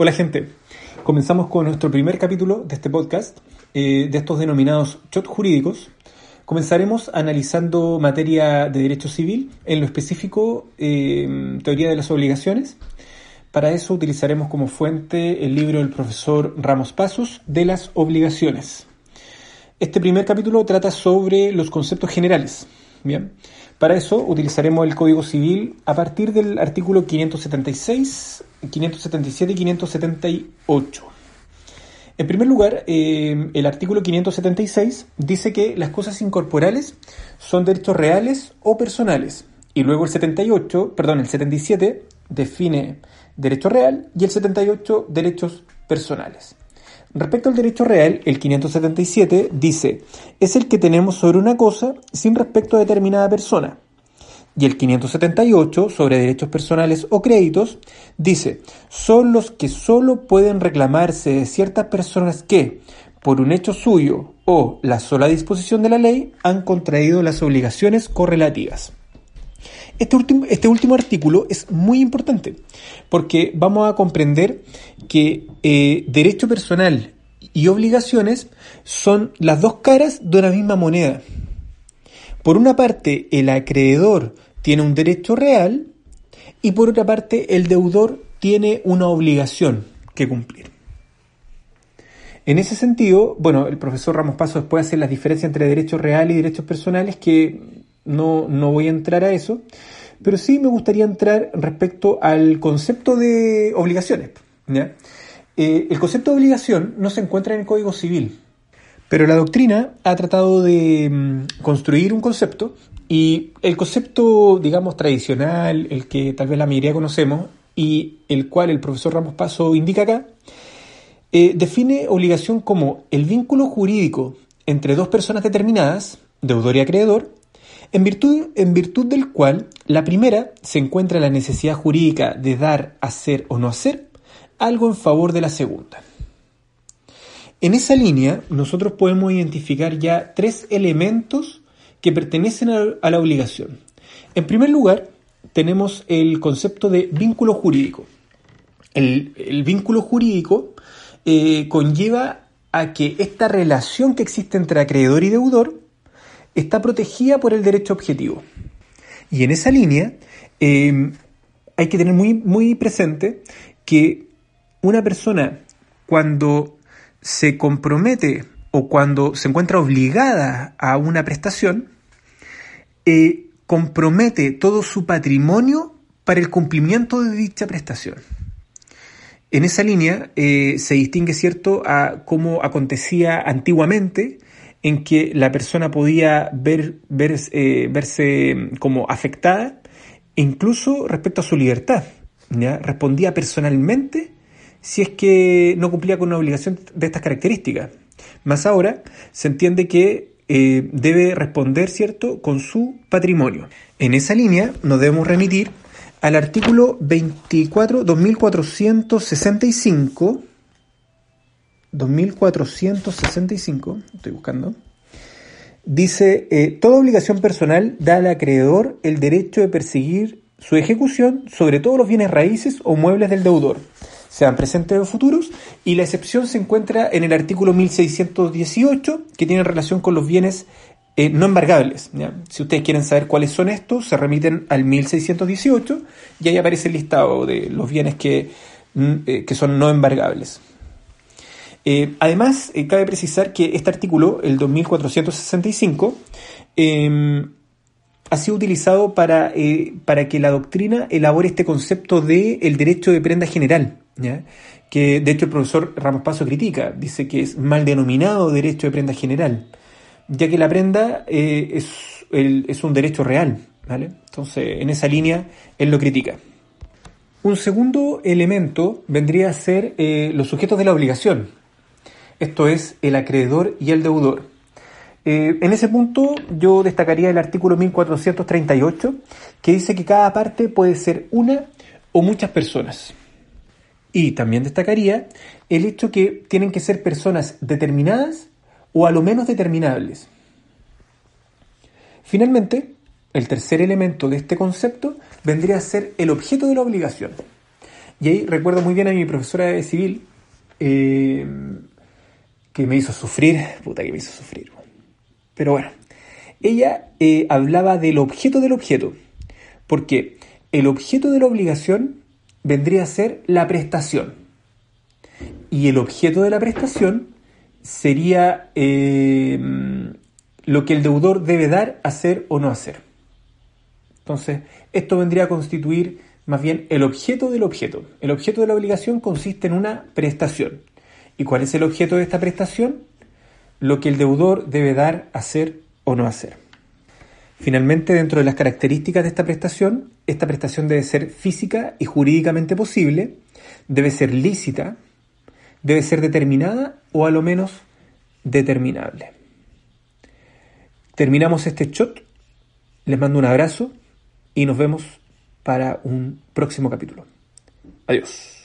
Hola gente, comenzamos con nuestro primer capítulo de este podcast, eh, de estos denominados shot jurídicos. Comenzaremos analizando materia de derecho civil, en lo específico eh, teoría de las obligaciones. Para eso utilizaremos como fuente el libro del profesor Ramos Pasos de las obligaciones. Este primer capítulo trata sobre los conceptos generales. Bien, para eso utilizaremos el Código Civil a partir del artículo 576, 577 y 578. En primer lugar, eh, el artículo 576 dice que las cosas incorporales son derechos reales o personales. Y luego el 78, perdón, el 77 define derecho real y el 78 derechos personales. Respecto al derecho real, el 577 dice, es el que tenemos sobre una cosa sin respecto a determinada persona. Y el 578, sobre derechos personales o créditos, dice, son los que solo pueden reclamarse de ciertas personas que, por un hecho suyo o la sola disposición de la ley, han contraído las obligaciones correlativas. Este último, este último artículo es muy importante porque vamos a comprender que eh, derecho personal y obligaciones son las dos caras de una misma moneda. Por una parte, el acreedor tiene un derecho real y por otra parte, el deudor tiene una obligación que cumplir. En ese sentido, bueno, el profesor Ramos Paso después hace las diferencias entre derechos reales y derechos personales que no, voy a entrar a eso, pero sí me gustaría entrar respecto al concepto de obligaciones. Eh, el concepto de obligación no se encuentra en el Código Civil, pero la doctrina ha tratado de mm, construir un concepto y el concepto, digamos, tradicional, el que tal vez la mayoría conocemos y el cual el profesor Ramos Paso indica acá, eh, define obligación como el vínculo jurídico entre dos personas determinadas, deudor y acreedor, en virtud, en virtud del cual la primera se encuentra la necesidad jurídica de dar, hacer o no hacer algo en favor de la segunda. En esa línea, nosotros podemos identificar ya tres elementos que pertenecen a la obligación. En primer lugar, tenemos el concepto de vínculo jurídico. El, vínculo jurídico eh, conlleva a que esta relación que existe entre acreedor y deudor está protegida por el derecho objetivo. Y en esa línea eh, hay que tener muy, muy presente que una persona cuando se compromete o cuando se encuentra obligada a una prestación, eh, compromete todo su patrimonio para el cumplimiento de dicha prestación. En esa línea eh, se distingue, ¿cierto?, a cómo acontecía antiguamente, en que la persona podía ver, eh, verse como afectada, incluso respecto a su libertad. Respondía personalmente si es que no cumplía con una obligación de estas características. Más ahora se entiende que eh, debe responder, ¿cierto?, con su patrimonio. En esa línea nos debemos remitir al artículo 24, 2465, 2465, estoy buscando, dice, eh, toda obligación personal da al acreedor el derecho de perseguir su ejecución sobre todos los bienes raíces o muebles del deudor sean presentes o futuros, y la excepción se encuentra en el artículo 1618, que tiene relación con los bienes eh, no embargables. Si ustedes quieren saber cuáles son estos, se remiten al 1618 y ahí aparece el listado de los bienes que, mm, eh, que son no embargables. Eh, además, cabe precisar que este artículo, el 2465, em, ha sido utilizado para, para que la doctrina elabore este concepto de el derecho de prenda general que de hecho el profesor Ramos Paso critica, dice que es mal denominado derecho de prenda general, ya que la prenda eh, es, es, un derecho real, ¿vale? Entonces, en esa línea, él lo critica. Un segundo elemento vendría a ser eh, los sujetos de la obligación, esto es el acreedor y el deudor. Eh, en ese punto yo destacaría el artículo 1438, que dice que cada parte puede ser una o muchas personas. Y también destacaría el hecho que tienen que ser personas determinadas o a lo menos determinables. Finalmente, el tercer elemento de este concepto vendría a ser el objeto de la obligación. Y ahí recuerdo muy bien a mi profesora de civil, eh, que me hizo sufrir, puta que me hizo sufrir. Pero bueno, ella eh, hablaba del objeto del objeto, porque el objeto de la obligación vendría a ser la prestación. Y el objeto de la prestación sería eh, lo que el deudor debe dar, hacer o no hacer. Entonces, esto vendría a constituir más bien el objeto del objeto. El objeto de la obligación consiste en una prestación. ¿Y cuál es el objeto de esta prestación? Lo que el deudor debe dar, hacer o no hacer. Finalmente, dentro de las características de esta prestación, esta prestación debe ser física y jurídicamente posible, debe ser lícita, debe ser determinada o a lo menos determinable. Terminamos este shot, les mando un abrazo y nos vemos para un próximo capítulo. Adiós.